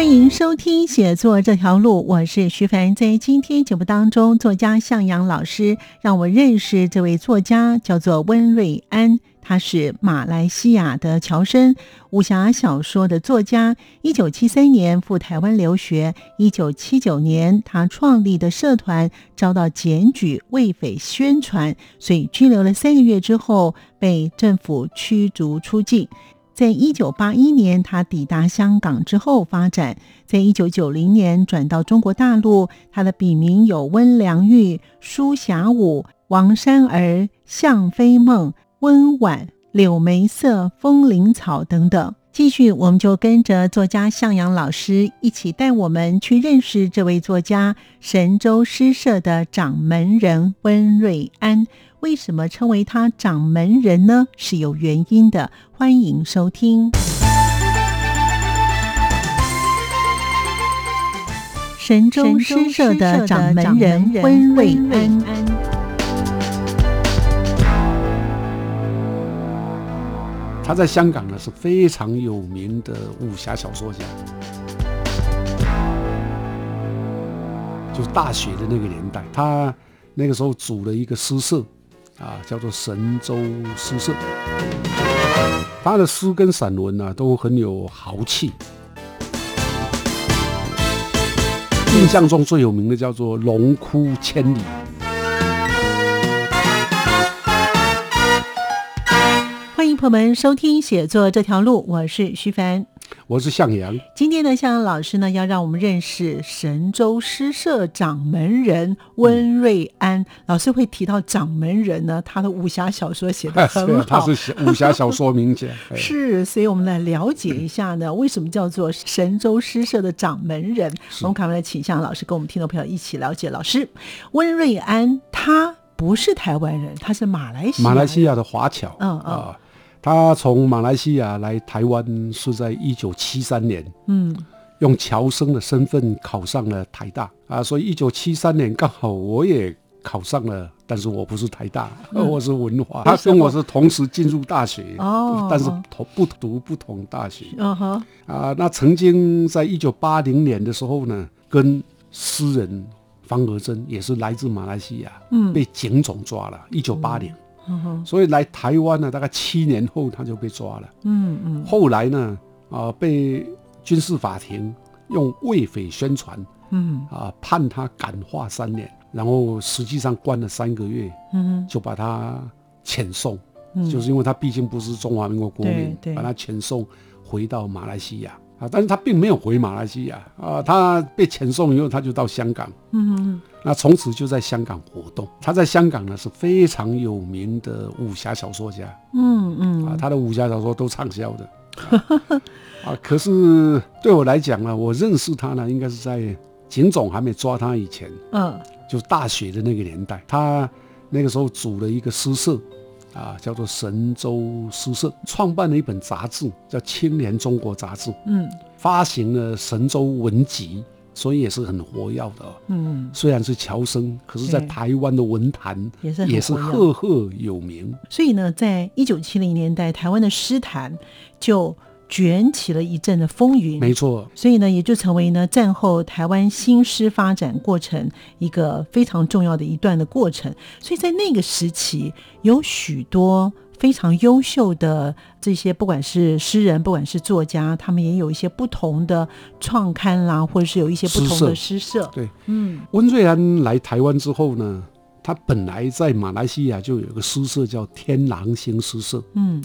欢迎收听《写作这条路》，我是徐凡。在今天节目当中，作家向阳老师让我认识这位作家，叫做温瑞安。他是马来西亚的侨生，武侠小说的作家。一九七三年赴台湾留学，一九七九年他创立的社团遭到检举为匪宣传，所以拘留了三个月之后被政府驱逐出境。在一九八一年，他抵达香港之后发展。在一九九零年转到中国大陆，他的笔名有温良玉、舒霞武、王珊儿、向飞梦、温婉、柳梅色、风铃草等等。继续，我们就跟着作家向阳老师一起带我们去认识这位作家——神州诗社的掌门人温瑞安。为什么称为他掌门人呢？是有原因的。欢迎收听神州诗社的掌门人温瑞安。他在香港呢是非常有名的武侠小说家，就大学的那个年代，他那个时候组了一个诗社。啊，叫做神州诗社。他的诗跟散文呢，都很有豪气。印象中最有名的叫做《龙窟千里》。欢迎朋友们收听《写作这条路》，我是徐凡。我是向阳。今天呢向阳老师呢，要让我们认识神州诗社掌门人温瑞安老师。会提到掌门人呢，他的武侠小说写的很好，他是武侠小说名家。是，所以我们来了解一下呢，为什么叫做神州诗社的掌门人？我们赶快来请向老师跟我们听众朋友一起了解。老师，温瑞安他不是台湾人，他是马来西亚马来西亚的华侨。嗯嗯。他从马来西亚来台湾是在一九七三年，嗯，用侨生的身份考上了台大。啊，所以一九七三年刚好我也考上了，但是我不是台大，我是文化，他跟我是同时进入大学哦，但是同不读不同大学，嗯哼，啊，那曾经在一九八零年的时候呢，跟诗人方和珍也是来自马来西亚，嗯，被警总抓了，一九八零。所以来台湾呢，大概七年后他就被抓了。嗯嗯。后来呢，啊，被军事法庭用畏匪宣传，嗯啊，判他感化三年，然后实际上关了三个月，嗯，就把他遣送，嗯就是因为他毕竟不是中华民国国民，把他遣送回到马来西亚。啊，但是他并没有回马来西亚啊，他被遣送以后，他就到香港，嗯，那从此就在香港活动。他在香港呢是非常有名的武侠小说家，嗯嗯，啊，他的武侠小说都畅销的，啊，可是对我来讲呢，我认识他呢，应该是在警总还没抓他以前，嗯，就大学的那个年代，他那个时候组了一个诗社。啊，叫做神州诗社，创办了一本杂志，叫《青年中国杂志》。嗯，发行了神州文集，所以也是很活跃的。嗯，虽然是侨生，可是在台湾的文坛也是也是赫赫有名。所以呢，在一九七零年代，台湾的诗坛就。卷起了一阵的风云，没错，所以呢，也就成为呢战后台湾新诗发展过程一个非常重要的一段的过程。所以在那个时期，有许多非常优秀的这些，不管是诗人，不管是作家，他们也有一些不同的创刊啦，或者是有一些不同的诗社。对，嗯，温瑞安来台湾之后呢，他本来在马来西亚就有个诗社叫天狼星诗社，嗯。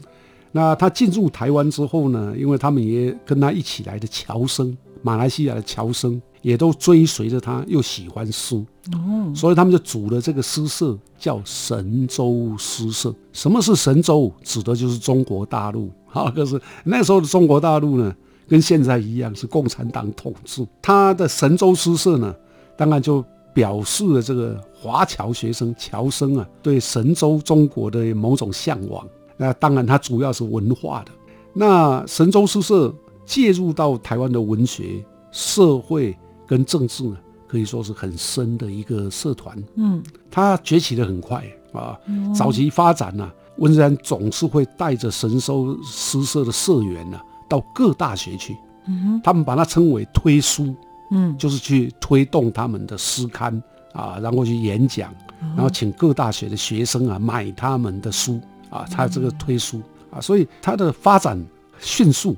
那他进入台湾之后呢？因为他们也跟他一起来的侨生马来西亚的侨生也都追随着他，又喜欢诗，哦，所以他们就组了这个诗社，叫神州诗社。什么是神州？指的就是中国大陆。好，可是那时候的中国大陆呢，跟现在一样是共产党统治。他的神州诗社呢，当然就表示了这个华侨学生、侨生啊，对神州中国的某种向往。那当然，它主要是文化的。那神州诗社介入到台湾的文学、社会跟政治呢，可以说是很深的一个社团。嗯，它崛起的很快啊。早期发展呢，温瑞安总是会带着神州诗社的社员呢，到各大学去。嗯他们把它称为推书。嗯，就是去推动他们的诗刊啊，然后去演讲，然后请各大学的学生啊买他们的书。啊，他这个推书啊，所以他的发展迅速，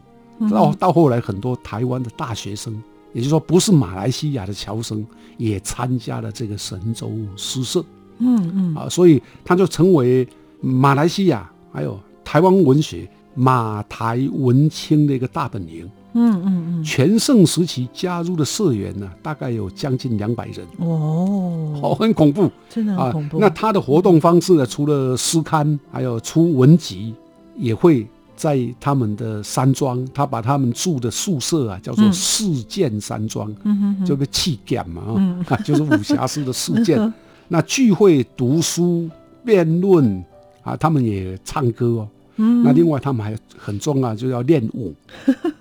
到到后来很多台湾的大学生，也就是说不是马来西亚的侨生，也参加了这个神州诗社。嗯嗯，啊，所以他就成为马来西亚还有台湾文学马台文青的一个大本营。嗯嗯嗯，全盛时期加入的社员呢，大概有将近两百人。哦，好，很恐怖，真的很恐怖。那他的活动方式呢，除了诗刊，还有出文集，也会在他们的山庄，他把他们住的宿舍啊，叫做四剑山庄，就个气干嘛啊，就是武侠式的四剑。那聚会读书辩论啊，他们也唱歌哦。那另外他们还很重要，就要练武，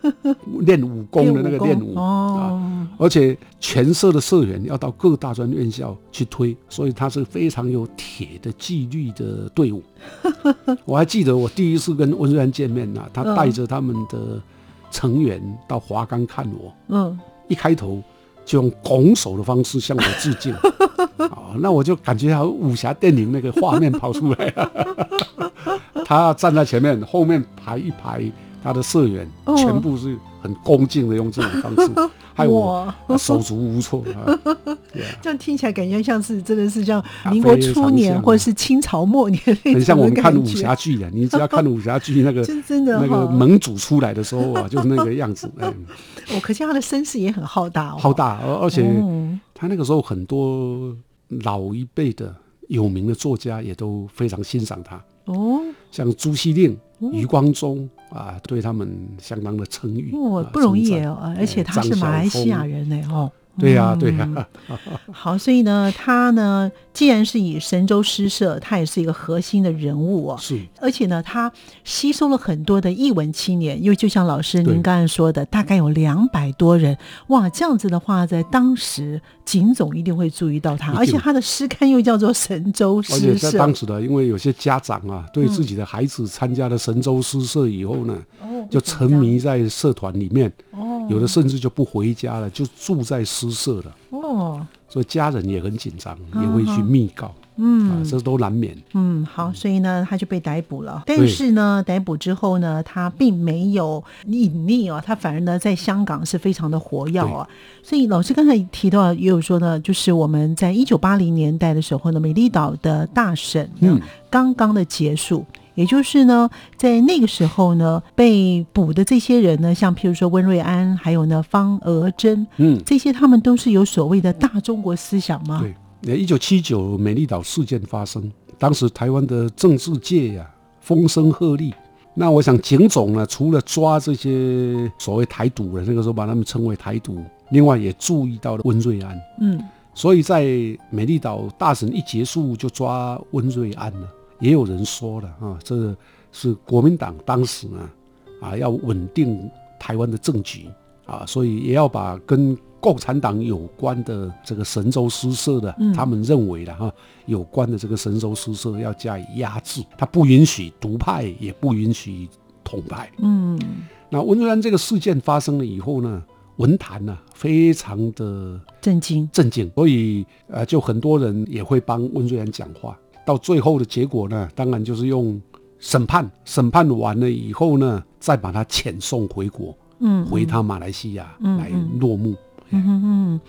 练武功的那个练武啊，而且全社的社员要到各大专院校去推，所以他是非常有铁的纪律的队伍。我还记得我第一次跟温瑞安见面啊，他带着他们的成员到华冈看我，嗯，一开头就用拱手的方式向我致敬，啊，那我就感觉好武侠电影那个画面跑出来了。他站在前面，后面排一排他的社员，全部是很恭敬的用这种方式，害我手足无措。这样听起来感觉像是真的是像民国初年或者是清朝末年很像我们看武侠剧的。你只要看武侠剧那个 真的那个盟主出来的时候啊，就是那个样子。我可见他的声势也很浩大哦，浩大，而而且他那个时候很多老一辈的有名的作家也都非常欣赏他。哦。像朱熹令、余光中啊，对他们相当的称誉。哦，不容易哦，而且他是马来西亚人呢，哦。对呀，对呀。好，所以呢，他呢，既然是以神州诗社，他也是一个核心的人物哦。是。而且呢，他吸收了很多的译文青年，因为就像老师您刚才说的，大概有两百多人。哇，这样子的话，在当时景总一定会注意到他，而且他的诗刊又叫做神州诗社。而且在当时的，因为有些家长啊，对自己的孩子参加了神州诗社以后呢，就沉迷在社团里面。有的甚至就不回家了，就住在诗社了。哦，所以家人也很紧张，也会去密告。嗯，这都难免。嗯，好，所以呢，他就被逮捕了。但是呢，逮捕之后呢，他并没有隐匿哦，他反而呢，在香港是非常的活跃啊。所以老师刚才提到也有说呢，就是我们在一九八零年代的时候呢，美丽岛的大审嗯刚刚的结束。也就是呢，在那个时候呢，被捕的这些人呢，像譬如说温瑞安，还有呢方娥珍，嗯，这些他们都是有所谓的大中国思想吗？对，一九七九美丽岛事件发生，当时台湾的政治界呀风声鹤唳。那我想警总呢，除了抓这些所谓台独的，那个时候把他们称为台独，另外也注意到了温瑞安，嗯，所以在美丽岛大审一结束就抓温瑞安了。也有人说了啊，这是国民党当时呢啊要稳定台湾的政局啊，所以也要把跟共产党有关的这个神州诗社的，他们认为的哈有关的这个神州诗社要加以压制，他不允许独派，也不允许统派。嗯，那温瑞安这个事件发生了以后呢，文坛呢非常的震惊，震惊，所以呃就很多人也会帮温瑞安讲话。到最后的结果呢，当然就是用审判，审判完了以后呢，再把他遣送回国，嗯，回他马来西亚来落幕。嗯嗯，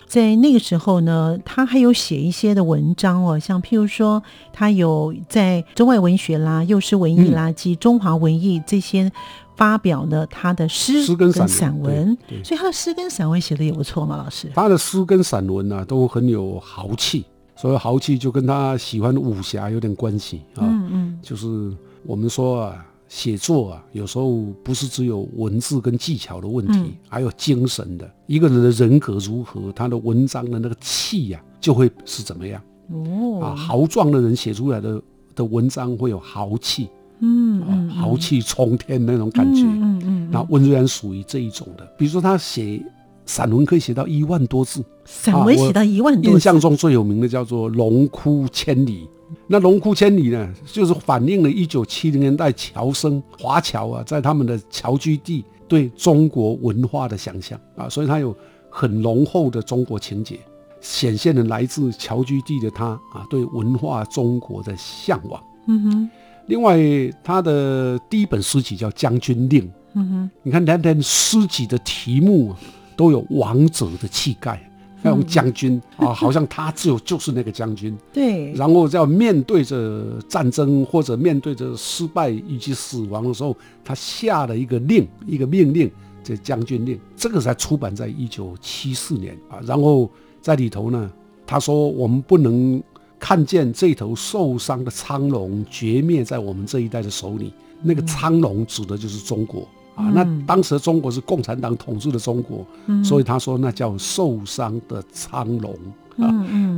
在那个时候呢，他还有写一些的文章哦，像譬如说，他有在中外文学啦、幼师文艺啦及中华文艺这些发表了他的诗跟散文，所以他的诗跟散文写的也不错嘛，老师。他的诗跟散文呢，都很有豪气，所以豪气就跟他喜欢武侠有点关系啊。嗯嗯，就是我们说啊。写作啊，有时候不是只有文字跟技巧的问题，还有精神的。一个人的人格如何，他的文章的那个气呀，就会是怎么样。哦，啊，豪壮的人写出来的的文章会有豪气，嗯嗯，豪气冲天那种感觉。嗯嗯，那温瑞安属于这一种的。比如说他写散文可以写到一万多字，散文写到一万多，印象中最有名的叫做《龙窟千里》。那龙窟千里呢，就是反映了一九七零年代侨生华侨啊，在他们的侨居地对中国文化的想象啊，所以他有很浓厚的中国情节，显现了来自侨居地的他啊对文化中国的向往。嗯哼。另外，他的第一本诗集叫《将军令》。嗯哼。你看，连连诗集的题目都有王者的气概。那种将军 啊，好像他只有就是那个将军。对。然后要面对着战争或者面对着失败以及死亡的时候，他下了一个令，一个命令，这将军令。这个才出版在一九七四年啊。然后在里头呢，他说我们不能看见这头受伤的苍龙绝灭在我们这一代的手里。那个苍龙指的就是中国。啊，那当时中国是共产党统治的中国，所以他说那叫受伤的苍龙啊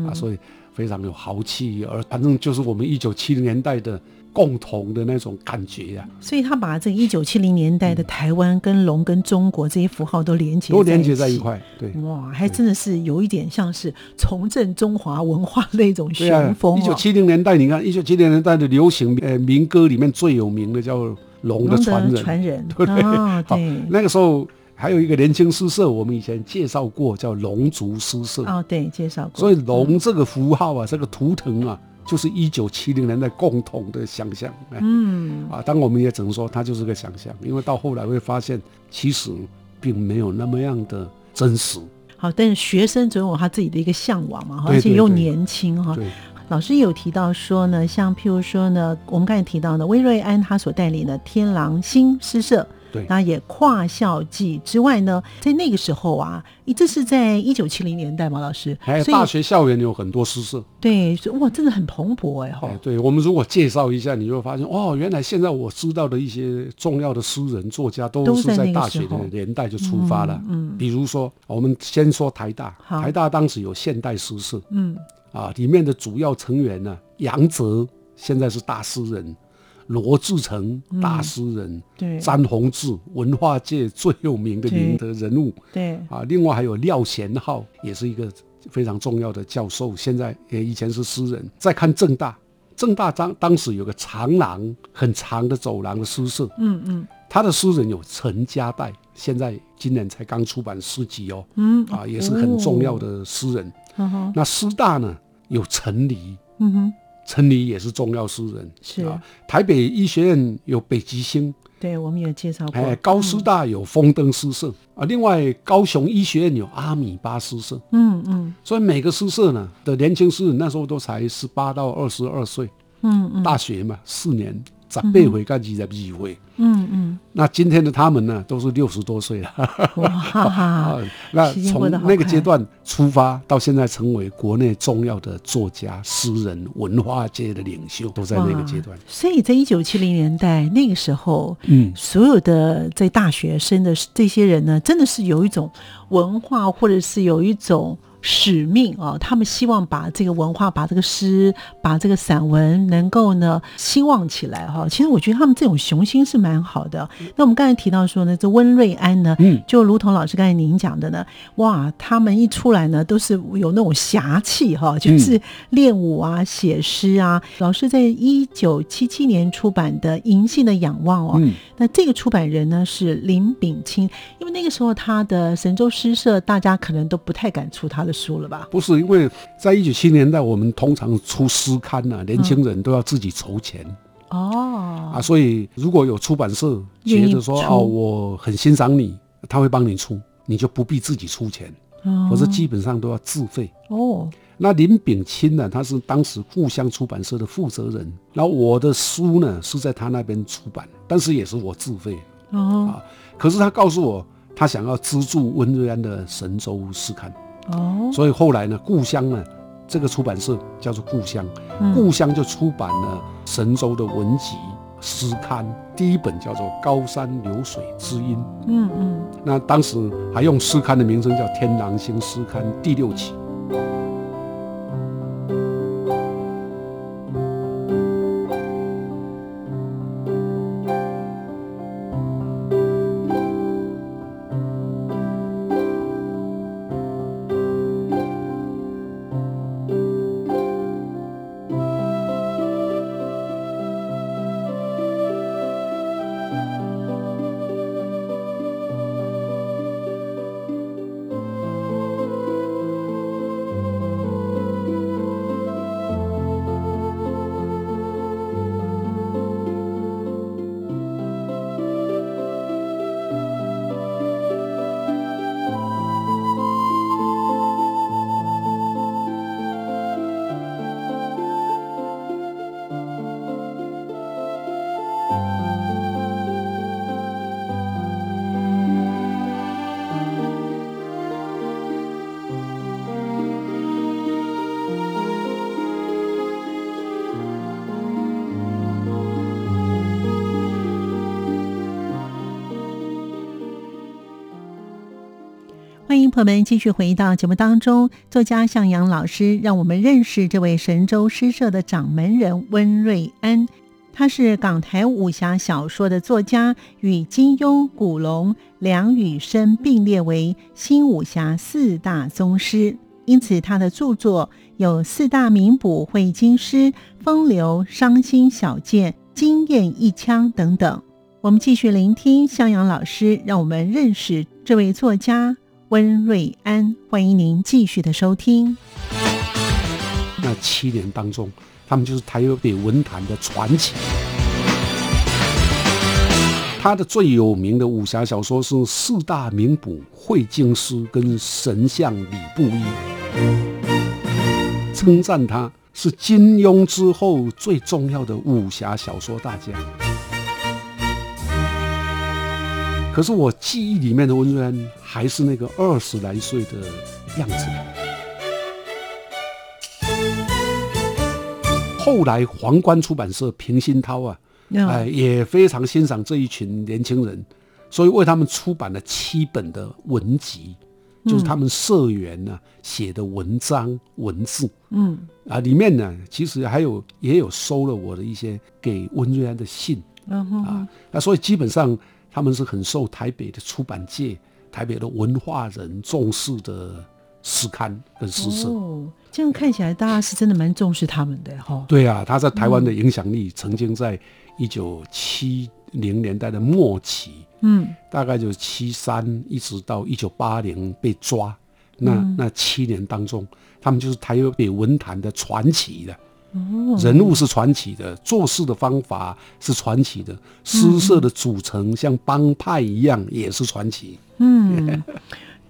啊，所以非常有豪气，而反正就是我们一九七零年代的共同的那种感觉呀。所以他把这一九七零年代的台湾跟龙跟中国这些符号都连接都连接在一块，对，哇，还真的是有一点像是重振中华文化那种雄风。一九七零年代，你看一九七零年代的流行呃民歌里面最有名的叫。龙的传人，传人，对 不对？好，那个时候还有一个年轻诗社，我们以前介绍过，叫龙族诗社。哦，对，介绍过。所以龙这个符号啊，这个图腾啊，就是一九七零年代共同的想象。嗯，啊，当我们也只能说它就是个想象，因为到后来会发现，其实并没有那么样的真实。好，但是学生总有他自己的一个向往嘛，而且又年轻哈。老师有提到说呢，像譬如说呢，我们刚才提到的威瑞安他所带领的天狼星诗社，对，那也跨校际之外呢，在那个时候啊，这是在一九七零年代嘛，老师，还有大学校园有很多诗社，对，哇，真的很蓬勃哎哈。对我们如果介绍一下，你就会发现哦，原来现在我知道的一些重要的诗人作家都是在大学的年代就出发了，嗯，比如说我们先说台大，台大当时有现代诗社，嗯。啊，里面的主要成员呢，杨泽现在是大诗人，罗志诚大诗人，对，詹宏志文化界最有名的名的人物，对，啊，另外还有廖贤浩，也是一个非常重要的教授，现在也以前是诗人。再看正大，正大当当时有个长廊，很长的走廊的诗社，嗯嗯，他的诗人有陈家代，现在今年才刚出版诗集哦，嗯，啊，也是很重要的诗人。那师大呢有陈黎，嗯哼，陈黎也是重要诗人，是。啊。台北医学院有北极星，对我们也介绍过。哎，高师大有风灯诗社。啊，另外高雄医学院有阿米巴诗社，嗯嗯。所以每个诗社呢的年轻诗人那时候都才十八到二十二岁，嗯嗯，大学嘛四年。十八回干几十几回，嗯嗯，那今天的他们呢，都是六十多岁了。哇，那从那个阶段出发，到现在成为国内重要的作家、诗人、文化界的领袖，都在那个阶段。所以在一九七零年代那个时候，嗯，所有的在大学生的这些人呢，真的是有一种文化，或者是有一种。使命啊，他们希望把这个文化、把这个诗、把这个散文能够呢兴旺起来哈。其实我觉得他们这种雄心是蛮好的。那我们刚才提到说呢，这温瑞安呢，嗯，就如同老师刚才您讲的呢，哇，他们一出来呢都是有那种侠气哈，就是练武啊、写诗啊。老师在一九七七年出版的《银杏的仰望》哦，那这个出版人呢是林炳清，因为那个时候他的神州诗社大家可能都不太敢出他的。书了吧？不是，因为在一九七年代，我们通常出诗刊呢，年轻人都要自己筹钱哦啊，所以如果有出版社觉得说哦，我很欣赏你，他会帮你出，你就不必自己出钱否则基本上都要自费。哦，那林炳清呢，他是当时故乡出版社的负责人，然后我的书呢是在他那边出版，但是也是我自费。哦，啊，可是他告诉我，他想要资助温瑞安的《神州诗刊》。哦，所以后来呢，故乡呢。这个出版社叫做故乡，故乡就出版了神州的文集诗刊，第一本叫做《高山流水知音》。嗯嗯，那当时还用诗刊的名称叫《天狼星诗刊》第六期。我们继续回到节目当中。作家向阳老师让我们认识这位神州诗社的掌门人温瑞安。他是港台武侠小说的作家，与金庸、古龙、梁羽生并列为新武侠四大宗师。因此，他的著作有《四大名捕会京师》《风流伤心小剑》《惊艳一枪》等等。我们继续聆听向阳老师，让我们认识这位作家。温瑞安，欢迎您继续的收听。那七年当中，他们就是台北文坛的传奇。他的最有名的武侠小说是《四大名捕会京师》跟《神像李布衣》，称赞他是金庸之后最重要的武侠小说大家。可是我记忆里面的温瑞安还是那个二十来岁的样子。后来皇冠出版社平鑫涛啊，哎也非常欣赏这一群年轻人，所以为他们出版了七本的文集，就是他们社员呢写的文章文字。嗯啊，里面呢其实还有也有收了我的一些给温瑞安的信。嗯啊，那所以基本上。他们是很受台北的出版界、台北的文化人重视的诗刊跟诗社。哦，这样看起来，大家是真的蛮重视他们的哈。对啊，他在台湾的影响力曾经在一九七零年代的末期，嗯，大概就是七三一直到一九八零被抓，那那七年当中，他们就是台北文坛的传奇的。人物是传奇的，做事的方法是传奇的，诗社的组成像帮派一样也是传奇。嗯。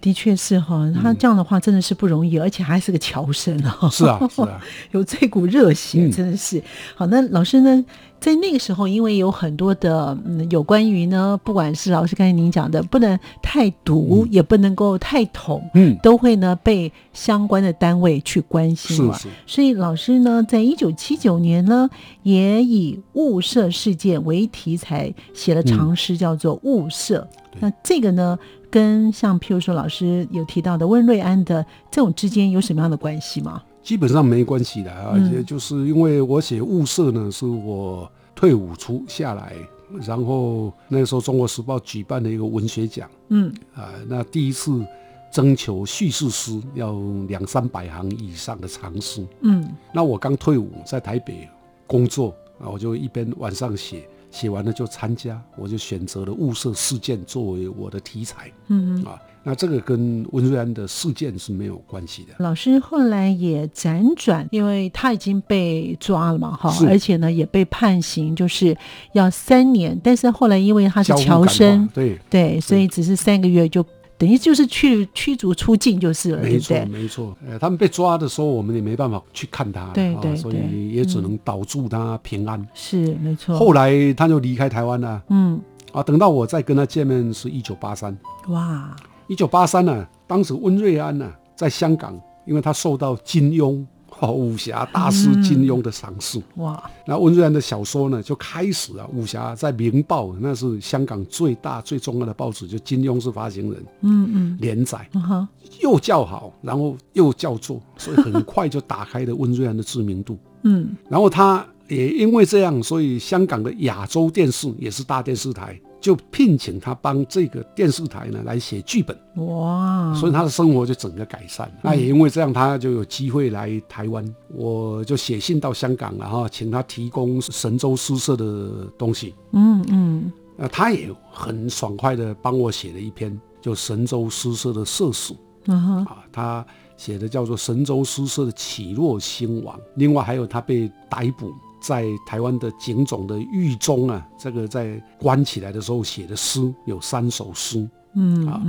的确是哈，他这样的话真的是不容易，而且还是个侨生啊。是啊，是啊，有这股热血，真的是好。那老师呢，在那个时候，因为有很多的嗯，有关于呢，不管是老师刚才您讲的，不能太毒，也不能够太统，嗯，都会呢被相关的单位去关心了。所以老师呢，在一九七九年呢，也以雾社事件为题材写了长诗，叫做《雾社》。那这个呢？跟像譬如说老师有提到的温瑞安的这种之间有什么样的关系吗？基本上没关系的，而且就是因为我写物色呢，是我退伍出下来，然后那时候《中国时报》举办的一个文学奖，嗯。啊，那第一次征求叙事诗要两三百行以上的长诗，嗯，那我刚退伍在台北工作啊，我就一边晚上写。写完了就参加，我就选择了物色事件作为我的题材。嗯啊，那这个跟温瑞安的事件是没有关系的。老师后来也辗转，因为他已经被抓了嘛，哈，而且呢也被判刑，就是要三年。但是后来因为他是侨生，对对，所以只是三个月就等于就是去驱逐出境就是了，没错没错。呃，他们被抓的时候，我们也没办法去看他，对对，所以也只能保住他平安。是没错。后来他就离开台湾了，嗯，啊，等到我再跟他见面是一九八三，哇，一九八三呢，当时温瑞安呢在香港，因为他受到金庸。哦，武侠大师金庸的赏识哇！那温瑞安的小说呢，就开始了。武侠在《明报》，那是香港最大最重要的报纸，就金庸是发行人，嗯嗯，连载，又叫好，然后又叫座，所以很快就打开了温瑞安的知名度。嗯，然后他也因为这样，所以香港的亚洲电视也是大电视台。就聘请他帮这个电视台呢来写剧本哇，所以他的生活就整个改善。那也因为这样，他就有机会来台湾。我就写信到香港了哈，请他提供神州诗社的东西。嗯嗯，那他也很爽快的帮我写了一篇就神州诗社的社史。啊，他写的叫做神州诗社的起落兴亡。另外还有他被逮捕。在台湾的警总的狱中啊，这个在关起来的时候写的诗有三首诗，嗯啊，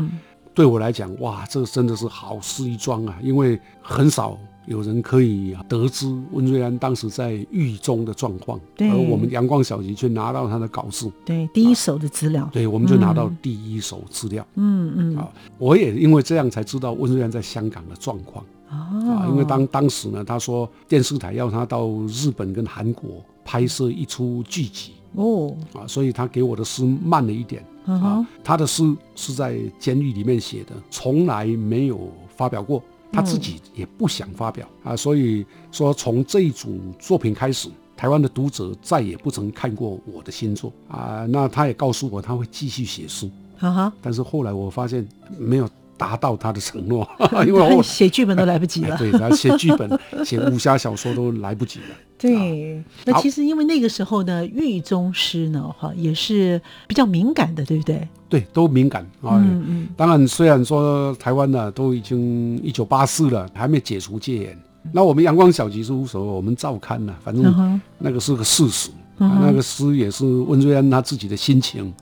对我来讲，哇，这个真的是好事一桩啊，因为很少有人可以得知温瑞安当时在狱中的状况，而我们阳光小集却拿到他的稿子，对，第一手的资料，对，我们就拿到第一手资料，嗯嗯，啊，我也因为这样才知道温瑞安在香港的状况。啊，因为当当时呢，他说电视台要他到日本跟韩国拍摄一出剧集哦，啊，所以他给我的诗慢了一点啊。他的诗是在监狱里面写的，从来没有发表过，他自己也不想发表啊。所以说，从这一组作品开始，台湾的读者再也不曾看过我的新作啊。那他也告诉我他会继续写诗，哈哈。但是后来我发现没有。达到他的承诺，因为我写剧本都来不及了。对，他写剧本、写武侠小说都来不及了。对，那其实因为那个时候呢，狱中诗呢，哈，也是比较敏感的，对不对？对，都敏感啊。嗯嗯。当然，虽然说台湾呢都已经一九八四了，还没解除戒严，那我们阳光小集是无所谓，我们照刊呢，反正那个是个事实。那个诗也是温瑞安他自己的心情，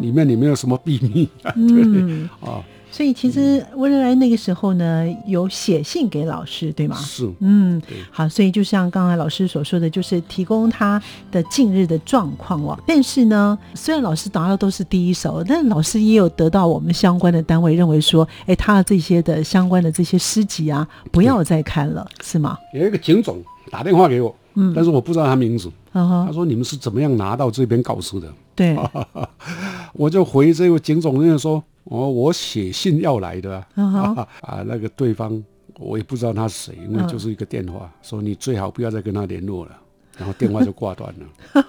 里面也没有什么秘密。对啊。所以其实温瑞安那个时候呢，有写信给老师，对吗？是，嗯，好，所以就像刚才老师所说的，就是提供他的近日的状况哦。但是呢，虽然老师答的都是第一手，但老师也有得到我们相关的单位认为说，哎，他的这些的相关的这些诗集啊，不要再看了，是吗？有一个警总打电话给我，嗯，但是我不知道他名字，他说你们是怎么样拿到这篇稿子的？对，我就回这位警总那个说。哦，我写信要来的啊，啊，那个对方我也不知道他是谁，因为就是一个电话，说你最好不要再跟他联络了，然后电话就挂断了。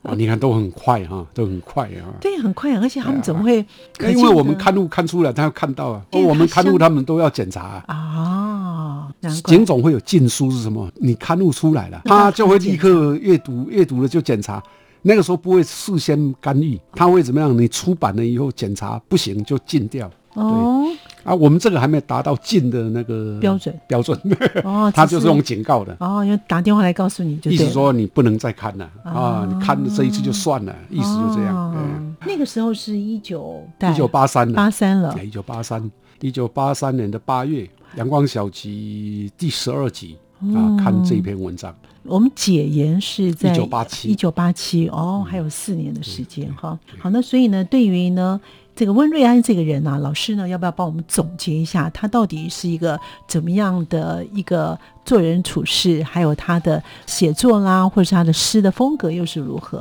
啊，你看都很快哈，都很快啊。对，很快啊，而且他们怎么会？因为我们看路看出来，他要看到啊，我们看路他们都要检查啊。警总会有禁书是什么？你看路出来了，他就会立刻阅读，阅读了就检查。那个时候不会事先干预，他会怎么样？你出版了以后检查不行就禁掉。哦，啊，我们这个还没达到禁的那个标准标准。哦，他就是用警告的。哦，因为打电话来告诉你，就意思说你不能再看了啊！你看这一次就算了，意思就这样。嗯，那个时候是一九一九八三八三了。一九八三，一九八三年的八月，《阳光小集》第十二集啊，看这篇文章。我们解严是在一九八七，一九八七哦，还有四年的时间哈。好，那所以呢，对于呢这个温瑞安这个人呢，老师呢要不要帮我们总结一下，他到底是一个怎么样的一个做人处事，还有他的写作啦，或者是他的诗的风格又是如何？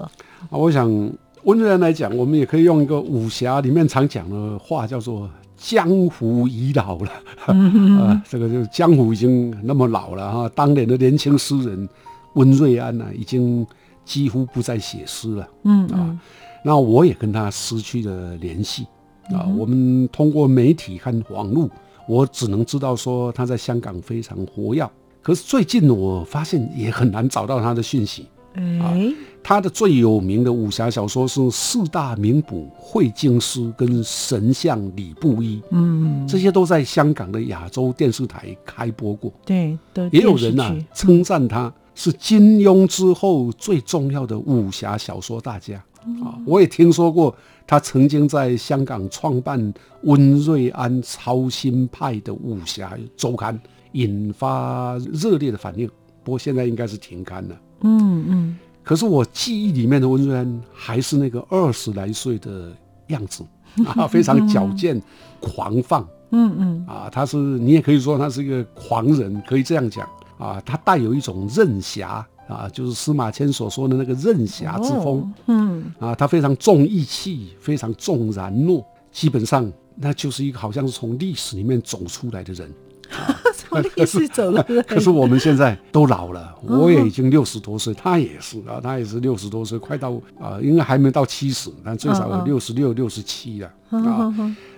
啊，我想温瑞安来讲，我们也可以用一个武侠里面常讲的话，叫做。江湖已老了，啊，这个就江湖已经那么老了哈。当年的年轻诗人温瑞安呢，已经几乎不再写诗了。嗯啊，那我也跟他失去了联系啊。我们通过媒体和网络，我只能知道说他在香港非常活跃。可是最近我发现也很难找到他的讯息。哎，他的最有名的武侠小说是四大名捕会京师跟神像李布衣，嗯，这些都在香港的亚洲电视台开播过。对，也有人呢称赞他是金庸之后最重要的武侠小说大家。啊，我也听说过他曾经在香港创办温瑞安超新派的武侠周刊，引发热烈的反应。不过现在应该是停刊了。嗯嗯。可是我记忆里面的温瑞安还是那个二十来岁的样子 啊，非常矫健、狂放。嗯嗯。啊，他是你也可以说他是一个狂人，可以这样讲啊。他带有一种任侠。啊，就是司马迁所说的那个任侠之风，嗯，啊，他非常重义气，非常重然诺，基本上那就是一个好像是从历史里面走出来的人，从历史走了。可是我们现在都老了，我也已经六十多岁，他也是啊，他也是六十多岁，快到啊，应该还没到七十，但最少有六十六、六十七了啊。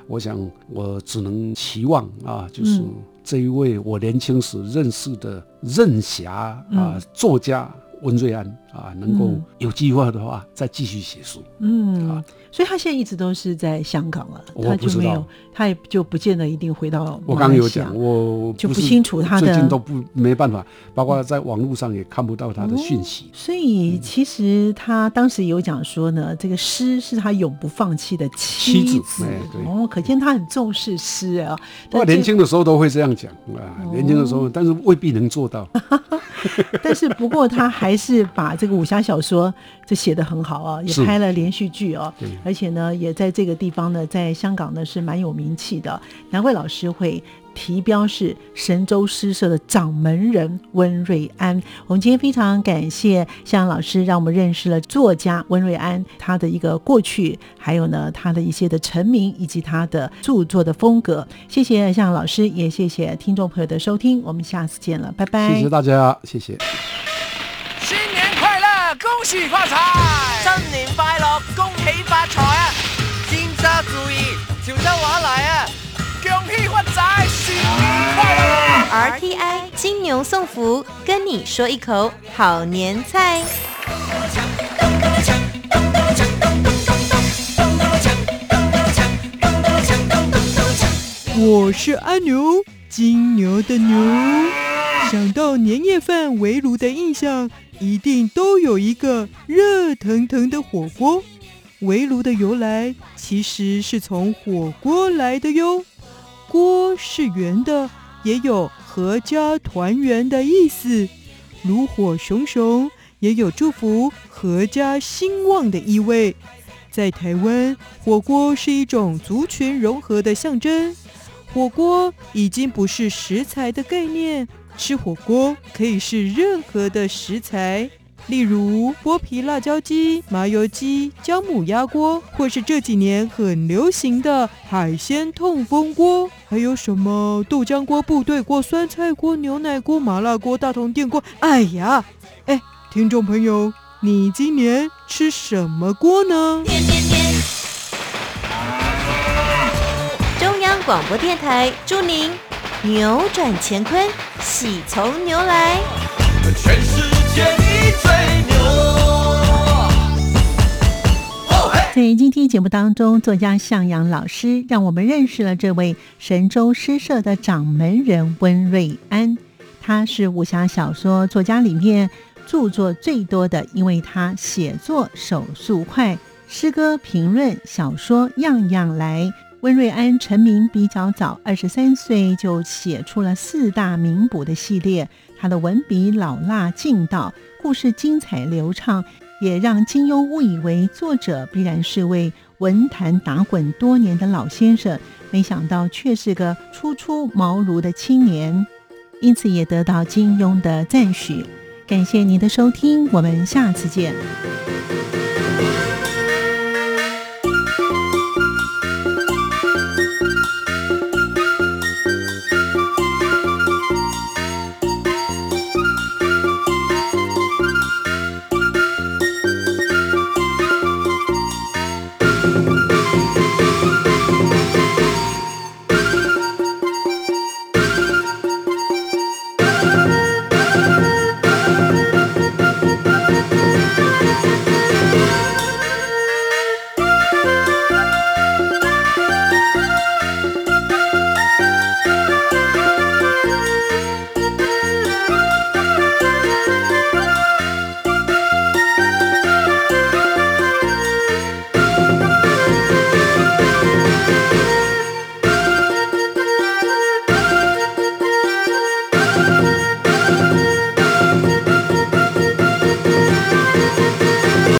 我想我只能期望啊，就是。这一位我年轻时认识的任侠啊，作家温瑞安啊，能够有计划的话再继续写书。嗯啊。所以他现在一直都是在香港了，他就没有，他也就不见得一定回到。我刚刚有讲，我就不清楚他的最近都不没办法，包括在网络上也看不到他的讯息。所以其实他当时有讲说呢，这个诗是他永不放弃的妻子。哦，可见他很重视诗啊。他年轻的时候都会这样讲啊，年轻的时候，但是未必能做到。但是不过他还是把这个武侠小说就写的很好啊，也拍了连续剧哦。而且呢，也在这个地方呢，在香港呢是蛮有名气的。难怪老师会提标是神州诗社的掌门人温瑞安。我们今天非常感谢向老师，让我们认识了作家温瑞安他的一个过去，还有呢他的一些的成名以及他的著作的风格。谢谢向老师，也谢谢听众朋友的收听。我们下次见了，拜拜。谢谢大家，谢谢。恭喜发财，新年快乐，恭喜发财啊！尖沙咀潮州话来啊！恭喜发财，新年快乐！RTI 金牛送福，跟你说一口好年菜。我是阿牛，金牛的牛。想到年夜饭围炉的印象，一定都有一个热腾腾的火锅。围炉的由来其实是从火锅来的哟，锅是圆的，也有阖家团圆的意思。炉火熊熊，也有祝福阖家兴旺的意味。在台湾，火锅是一种族群融合的象征。火锅已经不是食材的概念，吃火锅可以是任何的食材。例如剥皮辣椒鸡、麻油鸡、姜母鸭锅，或是这几年很流行的海鲜痛风锅，还有什么豆浆锅、部队锅、酸菜锅、牛奶锅、麻辣锅、大同电锅。哎呀，哎，听众朋友，你今年吃什么锅呢？中央广播电台祝您扭转乾坤，喜从牛来。全世界。在今天节目当中，作家向阳老师让我们认识了这位神州诗社的掌门人温瑞安。他是武侠小说作家里面著作最多的，因为他写作手速快，诗歌评论小说样样来。温瑞安成名比较早，二十三岁就写出了四大名捕的系列。他的文笔老辣劲道，故事精彩流畅。也让金庸误以为作者必然是位文坛打滚多年的老先生，没想到却是个初出茅庐的青年，因此也得到金庸的赞许。感谢您的收听，我们下次见。